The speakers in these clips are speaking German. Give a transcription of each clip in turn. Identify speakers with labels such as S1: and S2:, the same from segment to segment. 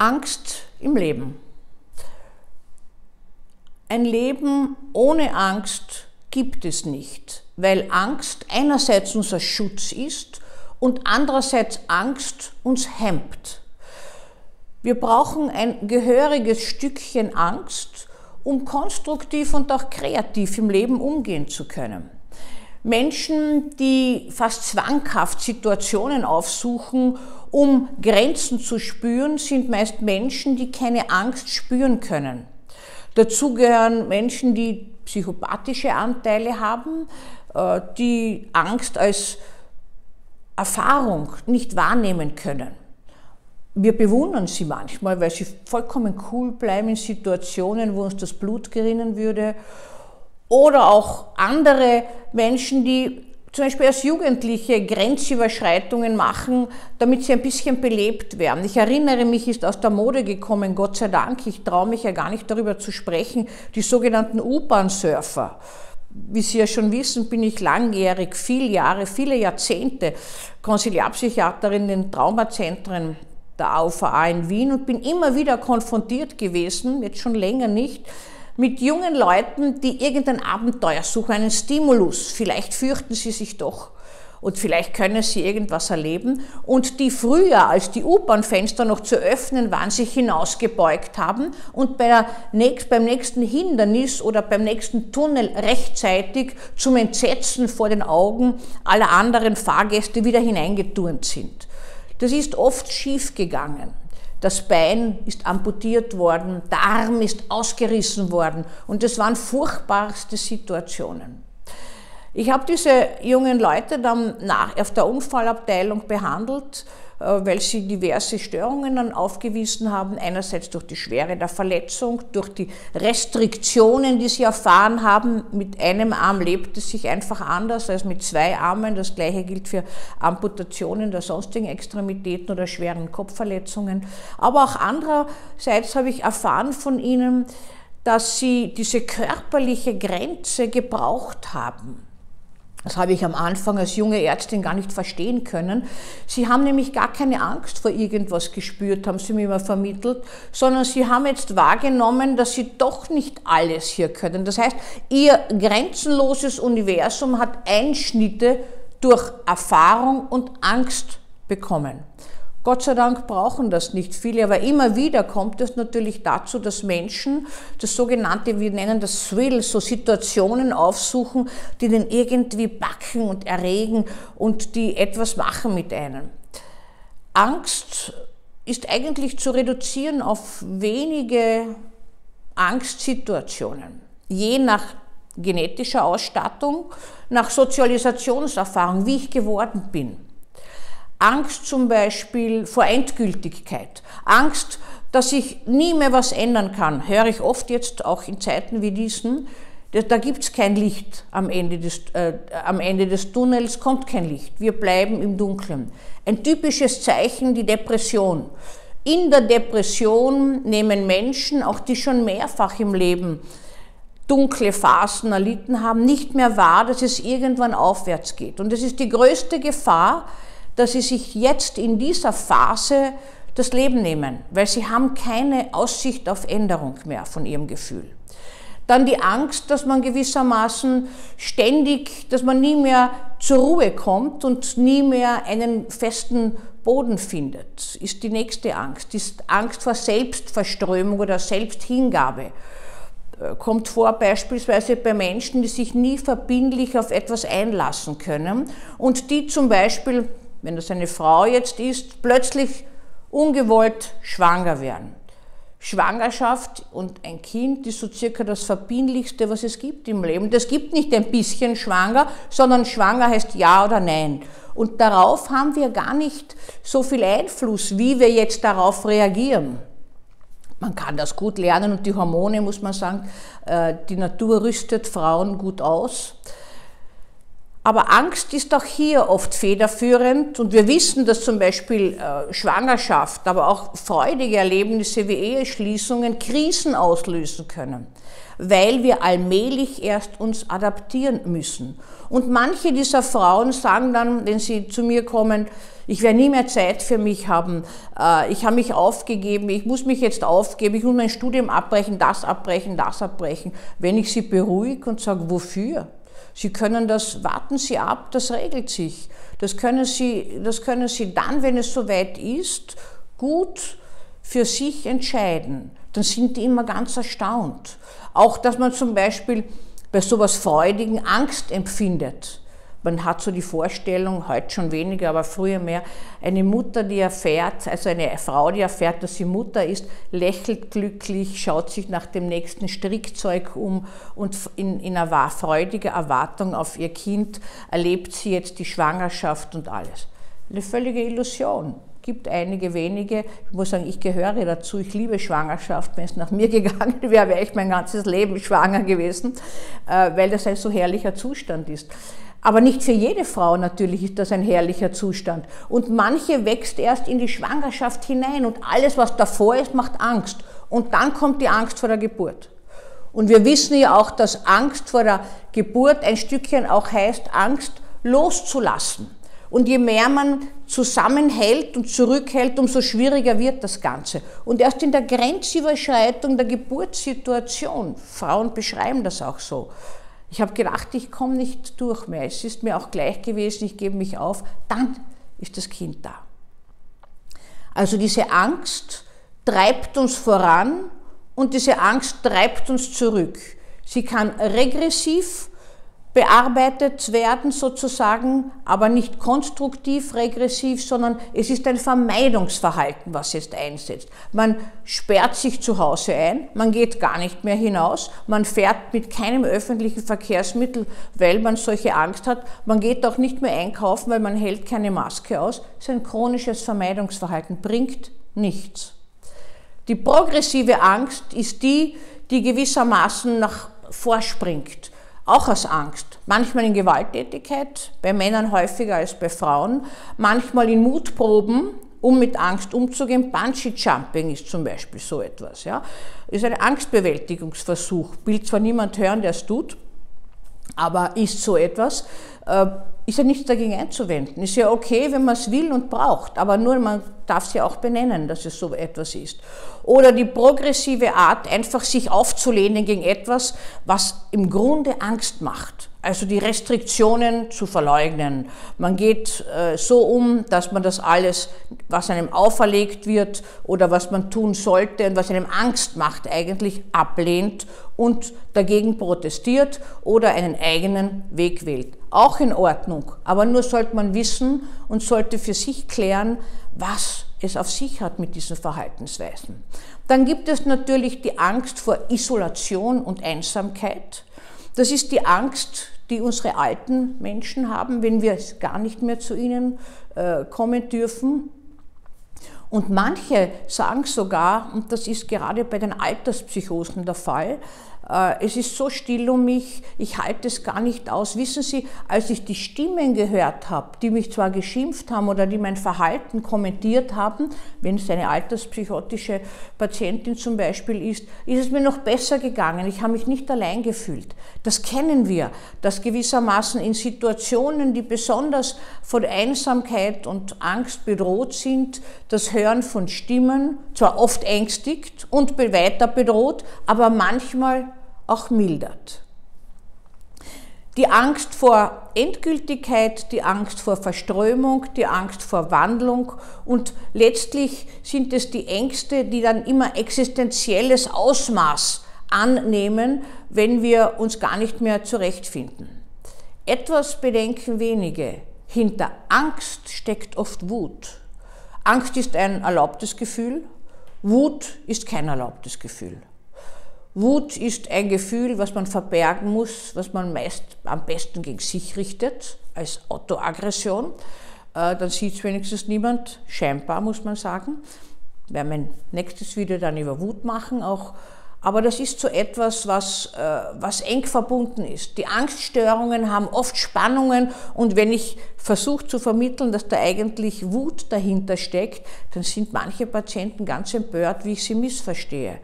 S1: Angst im Leben. Ein Leben ohne Angst gibt es nicht, weil Angst einerseits unser Schutz ist und andererseits Angst uns hemmt. Wir brauchen ein gehöriges Stückchen Angst, um konstruktiv und auch kreativ im Leben umgehen zu können. Menschen, die fast zwanghaft Situationen aufsuchen, um Grenzen zu spüren, sind meist Menschen, die keine Angst spüren können. Dazu gehören Menschen, die psychopathische Anteile haben, äh, die Angst als Erfahrung nicht wahrnehmen können. Wir bewundern sie manchmal, weil sie vollkommen cool bleiben in Situationen, wo uns das Blut gerinnen würde oder auch andere Menschen, die zum Beispiel als Jugendliche Grenzüberschreitungen machen, damit sie ein bisschen belebt werden. Ich erinnere mich, ist aus der Mode gekommen, Gott sei Dank, ich traue mich ja gar nicht darüber zu sprechen, die sogenannten U-Bahn-Surfer. Wie Sie ja schon wissen, bin ich langjährig, viele Jahre, viele Jahrzehnte Konsiliarpsychiaterin in Traumazentren der AUVA in Wien und bin immer wieder konfrontiert gewesen, jetzt schon länger nicht, mit jungen Leuten, die irgendein Abenteuer suchen, einen Stimulus. Vielleicht fürchten sie sich doch und vielleicht können sie irgendwas erleben und die früher, als die U-Bahn-Fenster noch zu öffnen waren, sich hinausgebeugt haben und bei nächst, beim nächsten Hindernis oder beim nächsten Tunnel rechtzeitig zum Entsetzen vor den Augen aller anderen Fahrgäste wieder hineingeturnt sind. Das ist oft schief gegangen. Das Bein ist amputiert worden, der Arm ist ausgerissen worden und das waren furchtbarste Situationen. Ich habe diese jungen Leute dann nach, auf der Unfallabteilung behandelt weil sie diverse Störungen dann aufgewiesen haben, einerseits durch die Schwere der Verletzung, durch die Restriktionen, die sie erfahren haben. Mit einem Arm lebt es sich einfach anders als mit zwei Armen. Das gleiche gilt für Amputationen der sonstigen Extremitäten oder schweren Kopfverletzungen. Aber auch andererseits habe ich erfahren von ihnen, dass sie diese körperliche Grenze gebraucht haben das habe ich am Anfang als junge Ärztin gar nicht verstehen können. Sie haben nämlich gar keine Angst vor irgendwas gespürt, haben sie mir immer vermittelt, sondern sie haben jetzt wahrgenommen, dass sie doch nicht alles hier können. Das heißt, ihr grenzenloses Universum hat Einschnitte durch Erfahrung und Angst bekommen. Gott sei Dank brauchen das nicht viele, aber immer wieder kommt es natürlich dazu, dass Menschen das sogenannte, wir nennen das Thrill, so Situationen aufsuchen, die den irgendwie backen und erregen und die etwas machen mit einem. Angst ist eigentlich zu reduzieren auf wenige Angstsituationen, je nach genetischer Ausstattung, nach Sozialisationserfahrung, wie ich geworden bin. Angst zum Beispiel vor Endgültigkeit, Angst, dass ich nie mehr was ändern kann, höre ich oft jetzt auch in Zeiten wie diesen, da gibt es kein Licht am Ende, des, äh, am Ende des Tunnels, kommt kein Licht, wir bleiben im Dunkeln. Ein typisches Zeichen, die Depression. In der Depression nehmen Menschen, auch die schon mehrfach im Leben dunkle Phasen erlitten haben, nicht mehr wahr, dass es irgendwann aufwärts geht. Und das ist die größte Gefahr, dass sie sich jetzt in dieser Phase das Leben nehmen, weil sie haben keine Aussicht auf Änderung mehr von ihrem Gefühl. Dann die Angst, dass man gewissermaßen ständig, dass man nie mehr zur Ruhe kommt und nie mehr einen festen Boden findet, ist die nächste Angst. Ist Angst vor Selbstverströmung oder Selbsthingabe. Äh, kommt vor beispielsweise bei Menschen, die sich nie verbindlich auf etwas einlassen können und die zum Beispiel wenn das eine Frau jetzt ist, plötzlich ungewollt schwanger werden. Schwangerschaft und ein Kind ist so circa das Verbindlichste, was es gibt im Leben. Das gibt nicht ein bisschen schwanger, sondern schwanger heißt ja oder nein. Und darauf haben wir gar nicht so viel Einfluss, wie wir jetzt darauf reagieren. Man kann das gut lernen und die Hormone, muss man sagen, äh, die Natur rüstet Frauen gut aus. Aber Angst ist auch hier oft federführend und wir wissen, dass zum Beispiel äh, Schwangerschaft, aber auch freudige Erlebnisse wie Eheschließungen Krisen auslösen können, weil wir allmählich erst uns adaptieren müssen. Und manche dieser Frauen sagen dann, wenn sie zu mir kommen, Ich werde nie mehr Zeit für mich haben. Äh, ich habe mich aufgegeben. Ich muss mich jetzt aufgeben. Ich muss mein Studium abbrechen, das abbrechen, das abbrechen. Wenn ich Sie beruhige und sage, wofür? Sie können das, warten Sie ab, das regelt sich. Das können Sie, das können Sie dann, wenn es soweit ist, gut für sich entscheiden. Dann sind die immer ganz erstaunt. Auch, dass man zum Beispiel bei sowas Freudigen Angst empfindet. Man hat so die Vorstellung, heute schon weniger, aber früher mehr, eine Mutter, die erfährt, also eine Frau, die erfährt, dass sie Mutter ist, lächelt glücklich, schaut sich nach dem nächsten Strickzeug um und in, in einer freudiger Erwartung auf ihr Kind erlebt sie jetzt die Schwangerschaft und alles. Eine völlige Illusion gibt einige wenige. Ich muss sagen, ich gehöre dazu. Ich liebe Schwangerschaft. Wenn es nach mir gegangen wäre, wäre ich mein ganzes Leben schwanger gewesen, äh, weil das ein so herrlicher Zustand ist. Aber nicht für jede Frau natürlich ist das ein herrlicher Zustand. Und manche wächst erst in die Schwangerschaft hinein und alles, was davor ist, macht Angst. Und dann kommt die Angst vor der Geburt. Und wir wissen ja auch, dass Angst vor der Geburt ein Stückchen auch heißt, Angst loszulassen. Und je mehr man zusammenhält und zurückhält, umso schwieriger wird das Ganze. Und erst in der Grenzüberschreitung der Geburtssituation, Frauen beschreiben das auch so, ich habe gedacht, ich komme nicht durch mehr, es ist mir auch gleich gewesen, ich gebe mich auf, dann ist das Kind da. Also diese Angst treibt uns voran und diese Angst treibt uns zurück. Sie kann regressiv bearbeitet werden sozusagen, aber nicht konstruktiv regressiv, sondern es ist ein Vermeidungsverhalten, was jetzt einsetzt. Man sperrt sich zu Hause ein, man geht gar nicht mehr hinaus, man fährt mit keinem öffentlichen Verkehrsmittel, weil man solche Angst hat, man geht auch nicht mehr einkaufen, weil man hält keine Maske aus. Das ist ein chronisches Vermeidungsverhalten, bringt nichts. Die progressive Angst ist die, die gewissermaßen nach vorspringt auch aus Angst. Manchmal in Gewalttätigkeit, bei Männern häufiger als bei Frauen, manchmal in Mutproben, um mit Angst umzugehen. Bungee Jumping ist zum Beispiel so etwas. Ja. Ist ein Angstbewältigungsversuch. Will zwar niemand hören, der es tut, aber ist so etwas. Ist ja nichts dagegen einzuwenden. Ist ja okay, wenn man es will und braucht, aber nur man darf es ja auch benennen, dass es so etwas ist. Oder die progressive Art, einfach sich aufzulehnen gegen etwas, was im Grunde Angst macht. Also die Restriktionen zu verleugnen. Man geht äh, so um, dass man das alles, was einem auferlegt wird oder was man tun sollte und was einem Angst macht, eigentlich ablehnt und dagegen protestiert oder einen eigenen Weg wählt. Auch in Ordnung, aber nur sollte man wissen und sollte für sich klären, was es auf sich hat mit diesen Verhaltensweisen. Dann gibt es natürlich die Angst vor Isolation und Einsamkeit. Das ist die Angst, die unsere alten Menschen haben, wenn wir gar nicht mehr zu ihnen äh, kommen dürfen. Und manche sagen sogar, und das ist gerade bei den Alterspsychosen der Fall, es ist so still um mich, ich halte es gar nicht aus. Wissen Sie, als ich die Stimmen gehört habe, die mich zwar geschimpft haben oder die mein Verhalten kommentiert haben, wenn es eine alterspsychotische Patientin zum Beispiel ist, ist es mir noch besser gegangen. Ich habe mich nicht allein gefühlt. Das kennen wir, dass gewissermaßen in Situationen, die besonders von Einsamkeit und Angst bedroht sind, das Hören von Stimmen zwar oft ängstigt und weiter bedroht, aber manchmal auch mildert. Die Angst vor Endgültigkeit, die Angst vor Verströmung, die Angst vor Wandlung und letztlich sind es die Ängste, die dann immer existenzielles Ausmaß annehmen, wenn wir uns gar nicht mehr zurechtfinden. Etwas bedenken wenige. Hinter Angst steckt oft Wut. Angst ist ein erlaubtes Gefühl, Wut ist kein erlaubtes Gefühl. Wut ist ein Gefühl, was man verbergen muss, was man meist am besten gegen sich richtet, als Autoaggression. Äh, dann sieht es wenigstens niemand, scheinbar muss man sagen. Wir werden mein nächstes Video dann über Wut machen auch. Aber das ist so etwas, was, äh, was eng verbunden ist. Die Angststörungen haben oft Spannungen und wenn ich versuche zu vermitteln, dass da eigentlich Wut dahinter steckt, dann sind manche Patienten ganz empört, wie ich sie missverstehe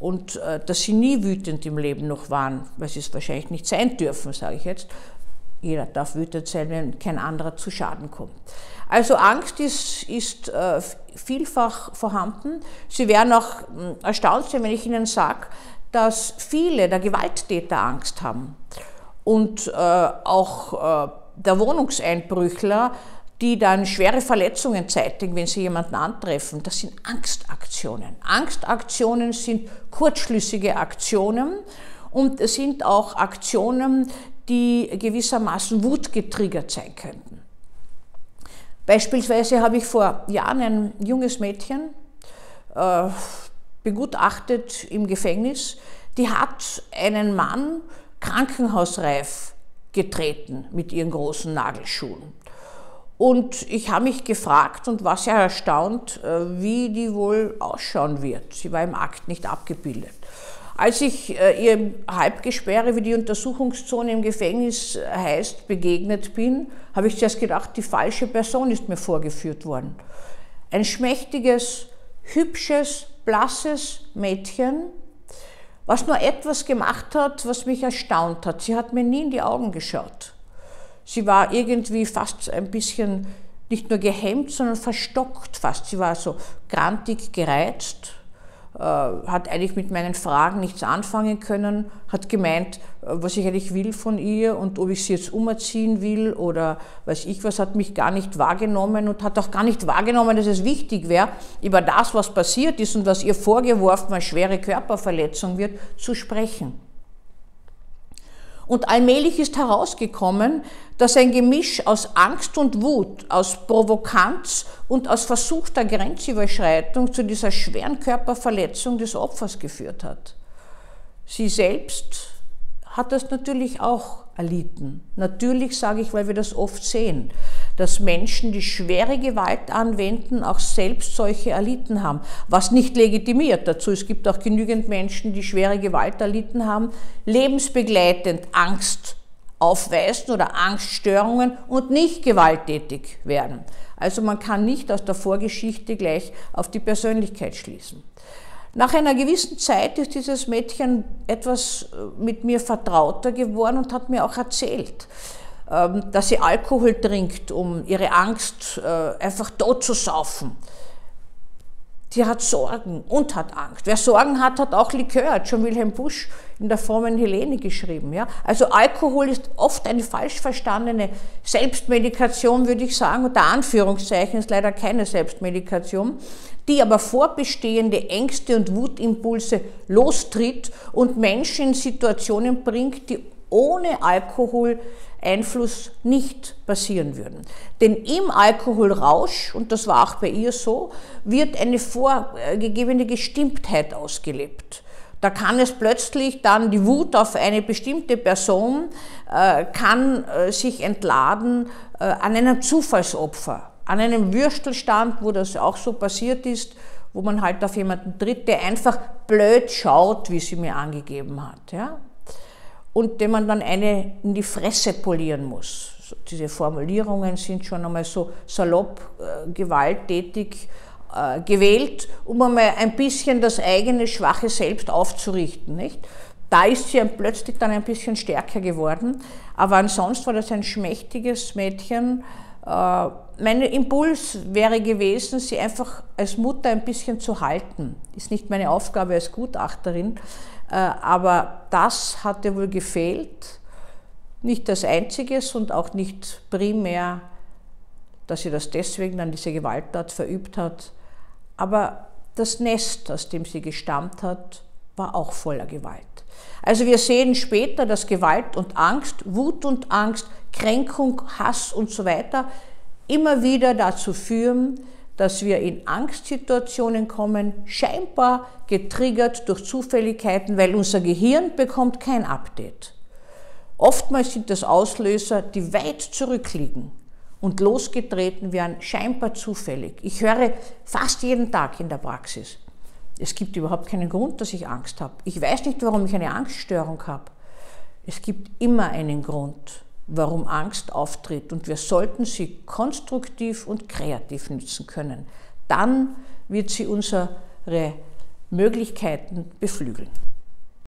S1: und äh, dass sie nie wütend im Leben noch waren, weil sie es wahrscheinlich nicht sein dürfen, sage ich jetzt. Jeder darf wütend sein, wenn kein anderer zu Schaden kommt. Also Angst ist, ist äh, vielfach vorhanden. Sie werden auch hm, erstaunt sein, wenn ich Ihnen sage, dass viele der Gewalttäter Angst haben. Und äh, auch äh, der Wohnungseinbrüchler, die dann schwere Verletzungen zeitigen, wenn sie jemanden antreffen, das sind Angstaktionen. Angstaktionen sind kurzschlüssige Aktionen und es sind auch Aktionen, die gewissermaßen wutgetriggert sein könnten. Beispielsweise habe ich vor Jahren ein junges Mädchen äh, begutachtet im Gefängnis, die hat einen Mann krankenhausreif getreten mit ihren großen Nagelschuhen. Und ich habe mich gefragt und war sehr erstaunt, äh, wie die wohl ausschauen wird. Sie war im Akt nicht abgebildet. Als ich äh, ihr Halbgesperre, wie die Untersuchungszone im Gefängnis heißt, begegnet bin, habe ich zuerst gedacht, die falsche Person ist mir vorgeführt worden. Ein schmächtiges, hübsches, blasses Mädchen, was nur etwas gemacht hat, was mich erstaunt hat. Sie hat mir nie in die Augen geschaut. Sie war irgendwie fast ein bisschen nicht nur gehemmt, sondern verstockt fast. Sie war so grantig gereizt, äh, hat eigentlich mit meinen Fragen nichts anfangen können, hat gemeint, äh, was ich eigentlich will von ihr und ob ich sie jetzt umerziehen will oder weiß ich was, hat mich gar nicht wahrgenommen und hat auch gar nicht wahrgenommen, dass es wichtig wäre, über das, was passiert ist und was ihr vorgeworfen als schwere Körperverletzung wird, zu sprechen. Und allmählich ist herausgekommen, dass ein Gemisch aus Angst und Wut, aus Provokanz und aus versuchter Grenzüberschreitung zu dieser schweren Körperverletzung des Opfers geführt hat. Sie selbst hat das natürlich auch erlitten. Natürlich sage ich, weil wir das oft sehen, dass Menschen, die schwere Gewalt anwenden, auch selbst solche erlitten haben, was nicht legitimiert dazu. Es gibt auch genügend Menschen, die schwere Gewalt erlitten haben, lebensbegleitend Angst aufweisen oder Angststörungen und nicht gewalttätig werden. Also man kann nicht aus der Vorgeschichte gleich auf die Persönlichkeit schließen. Nach einer gewissen Zeit ist dieses Mädchen etwas äh, mit mir vertrauter geworden und hat mir auch erzählt, dass sie Alkohol trinkt, um ihre Angst äh, einfach tot zu saufen. Sie hat Sorgen und hat Angst. Wer Sorgen hat, hat auch Likör, hat schon Wilhelm Busch in der frommen Helene geschrieben. Ja? Also Alkohol ist oft eine falsch verstandene Selbstmedikation, würde ich sagen. Unter Anführungszeichen ist leider keine Selbstmedikation, die aber vorbestehende Ängste und Wutimpulse lostritt und Menschen in Situationen bringt, die ohne Alkohol Einfluss nicht passieren würden. Denn im Alkoholrausch, und das war auch bei ihr so, wird eine vorgegebene Gestimmtheit ausgelebt. Da kann es plötzlich dann die Wut auf eine bestimmte Person, äh, kann äh, sich entladen äh, an einem Zufallsopfer, an einem Würstelstand, wo das auch so passiert ist, wo man halt auf jemanden tritt, der einfach blöd schaut, wie sie mir angegeben hat. Ja? Und dem man dann eine in die Fresse polieren muss. Diese Formulierungen sind schon einmal so salopp, äh, gewalttätig äh, gewählt, um einmal ein bisschen das eigene schwache Selbst aufzurichten. Nicht? Da ist sie plötzlich dann ein bisschen stärker geworden, aber ansonsten war das ein schmächtiges Mädchen. Äh, mein Impuls wäre gewesen, sie einfach als Mutter ein bisschen zu halten. Ist nicht meine Aufgabe als Gutachterin, aber das hatte wohl gefehlt. Nicht das Einzige und auch nicht primär, dass sie das deswegen an diese Gewalttat verübt hat. Aber das Nest, aus dem sie gestammt hat, war auch voller Gewalt. Also wir sehen später, dass Gewalt und Angst, Wut und Angst, Kränkung, Hass und so weiter immer wieder dazu führen, dass wir in Angstsituationen kommen, scheinbar getriggert durch Zufälligkeiten, weil unser Gehirn bekommt kein Update. Oftmals sind das Auslöser, die weit zurückliegen und losgetreten werden, scheinbar zufällig. Ich höre fast jeden Tag in der Praxis. Es gibt überhaupt keinen Grund, dass ich Angst habe. Ich weiß nicht, warum ich eine Angststörung habe. Es gibt immer einen Grund warum Angst auftritt und wir sollten sie konstruktiv und kreativ nützen können. Dann wird sie unsere Möglichkeiten beflügeln.